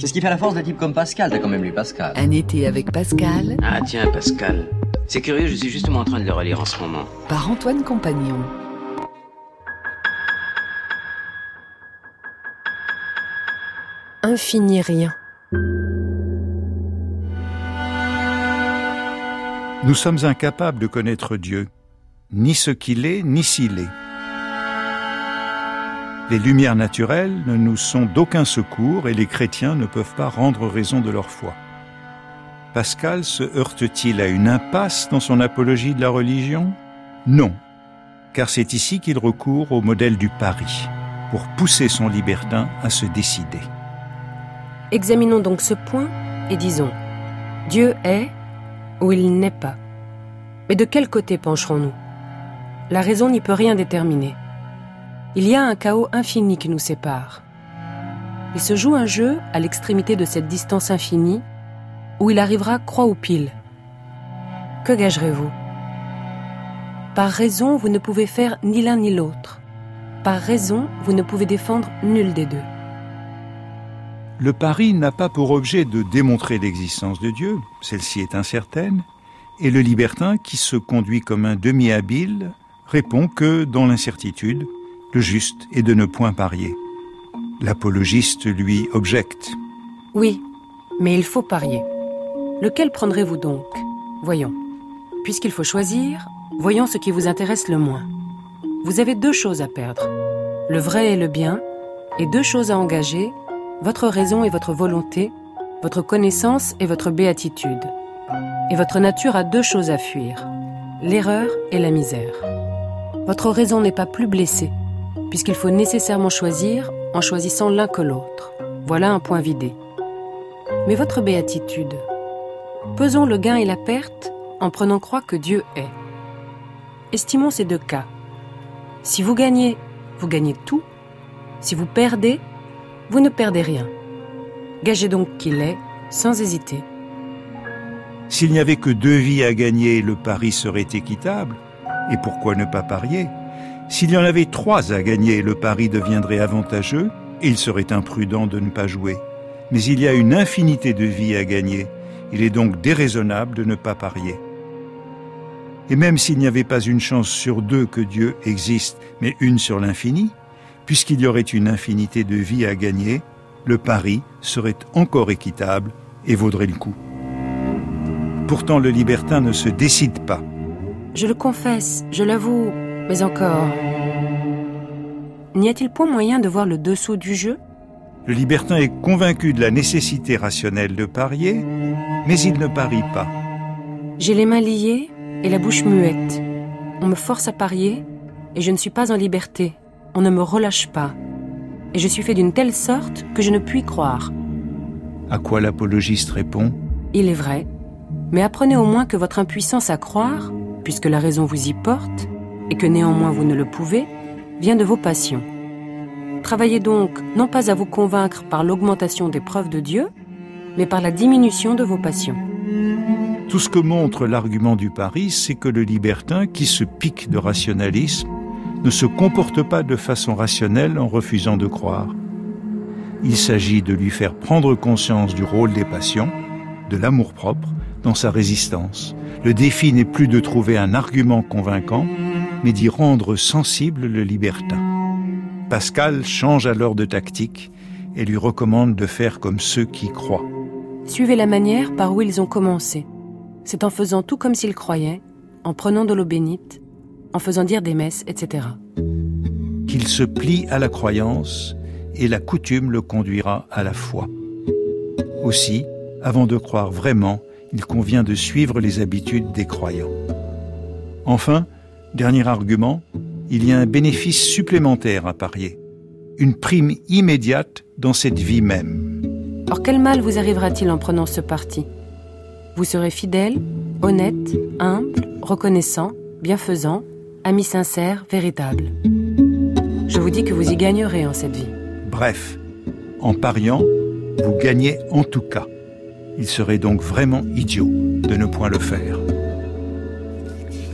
C'est ce qui fait la force de types comme Pascal. T'as quand même lu Pascal. Un été avec Pascal. Ah tiens, Pascal. C'est curieux, je suis justement en train de le relire en ce moment. Par Antoine Compagnon. Infini rien. Nous sommes incapables de connaître Dieu, ni ce qu'il est, ni s'il est. Les lumières naturelles ne nous sont d'aucun secours et les chrétiens ne peuvent pas rendre raison de leur foi. Pascal se heurte-t-il à une impasse dans son apologie de la religion? Non, car c'est ici qu'il recourt au modèle du pari, pour pousser son libertin à se décider. Examinons donc ce point et disons Dieu est ou il n'est pas. Mais de quel côté pencherons-nous? La raison n'y peut rien déterminer. Il y a un chaos infini qui nous sépare. Il se joue un jeu à l'extrémité de cette distance infinie où il arrivera croix ou pile. Que gagerez-vous? Par raison, vous ne pouvez faire ni l'un ni l'autre. Par raison, vous ne pouvez défendre nul des deux. Le pari n'a pas pour objet de démontrer l'existence de Dieu, celle-ci est incertaine, et le libertin, qui se conduit comme un demi-habile, répond que, dans l'incertitude, le juste est de ne point parier. L'apologiste lui objecte. Oui, mais il faut parier. Lequel prendrez-vous donc? Voyons. Puisqu'il faut choisir, voyons ce qui vous intéresse le moins. Vous avez deux choses à perdre. Le vrai et le bien, et deux choses à engager, votre raison et votre volonté, votre connaissance et votre béatitude. Et votre nature a deux choses à fuir, l'erreur et la misère. Votre raison n'est pas plus blessée, puisqu'il faut nécessairement choisir en choisissant l'un que l'autre. Voilà un point vidé. Mais votre béatitude, pesons le gain et la perte en prenant croix que Dieu est. Estimons ces deux cas. Si vous gagnez, vous gagnez tout. Si vous perdez, vous ne perdez rien. Gagez donc qu'il est, sans hésiter. S'il n'y avait que deux vies à gagner, le pari serait équitable. Et pourquoi ne pas parier? S'il y en avait trois à gagner, le pari deviendrait avantageux et il serait imprudent de ne pas jouer. Mais il y a une infinité de vies à gagner. Il est donc déraisonnable de ne pas parier. Et même s'il n'y avait pas une chance sur deux que Dieu existe, mais une sur l'infini, puisqu'il y aurait une infinité de vies à gagner, le pari serait encore équitable et vaudrait le coup. Pourtant, le libertin ne se décide pas. Je le confesse, je l'avoue, mais encore. N'y a-t-il point moyen de voir le dessous du jeu? Le libertin est convaincu de la nécessité rationnelle de parier, mais il ne parie pas. J'ai les mains liées et la bouche muette. On me force à parier et je ne suis pas en liberté. On ne me relâche pas. Et je suis fait d'une telle sorte que je ne puis croire. À quoi l'apologiste répond? Il est vrai. Mais apprenez au moins que votre impuissance à croire, puisque la raison vous y porte, et que néanmoins vous ne le pouvez, vient de vos passions. Travaillez donc non pas à vous convaincre par l'augmentation des preuves de Dieu, mais par la diminution de vos passions. Tout ce que montre l'argument du pari, c'est que le libertin, qui se pique de rationalisme, ne se comporte pas de façon rationnelle en refusant de croire. Il s'agit de lui faire prendre conscience du rôle des passions, de l'amour-propre, dans sa résistance. Le défi n'est plus de trouver un argument convaincant, mais d'y rendre sensible le libertin. Pascal change alors de tactique et lui recommande de faire comme ceux qui croient. Suivez la manière par où ils ont commencé. C'est en faisant tout comme s'ils croyaient, en prenant de l'eau bénite, en faisant dire des messes, etc. Qu'il se plie à la croyance et la coutume le conduira à la foi. Aussi, avant de croire vraiment, il convient de suivre les habitudes des croyants. Enfin, dernier argument, il y a un bénéfice supplémentaire à parier, une prime immédiate dans cette vie même. Or quel mal vous arrivera-t-il en prenant ce parti? Vous serez fidèle, honnête, humble, reconnaissant, bienfaisant, ami sincère, véritable. Je vous dis que vous y gagnerez en cette vie. Bref, en pariant, vous gagnez en tout cas. Il serait donc vraiment idiot de ne point le faire.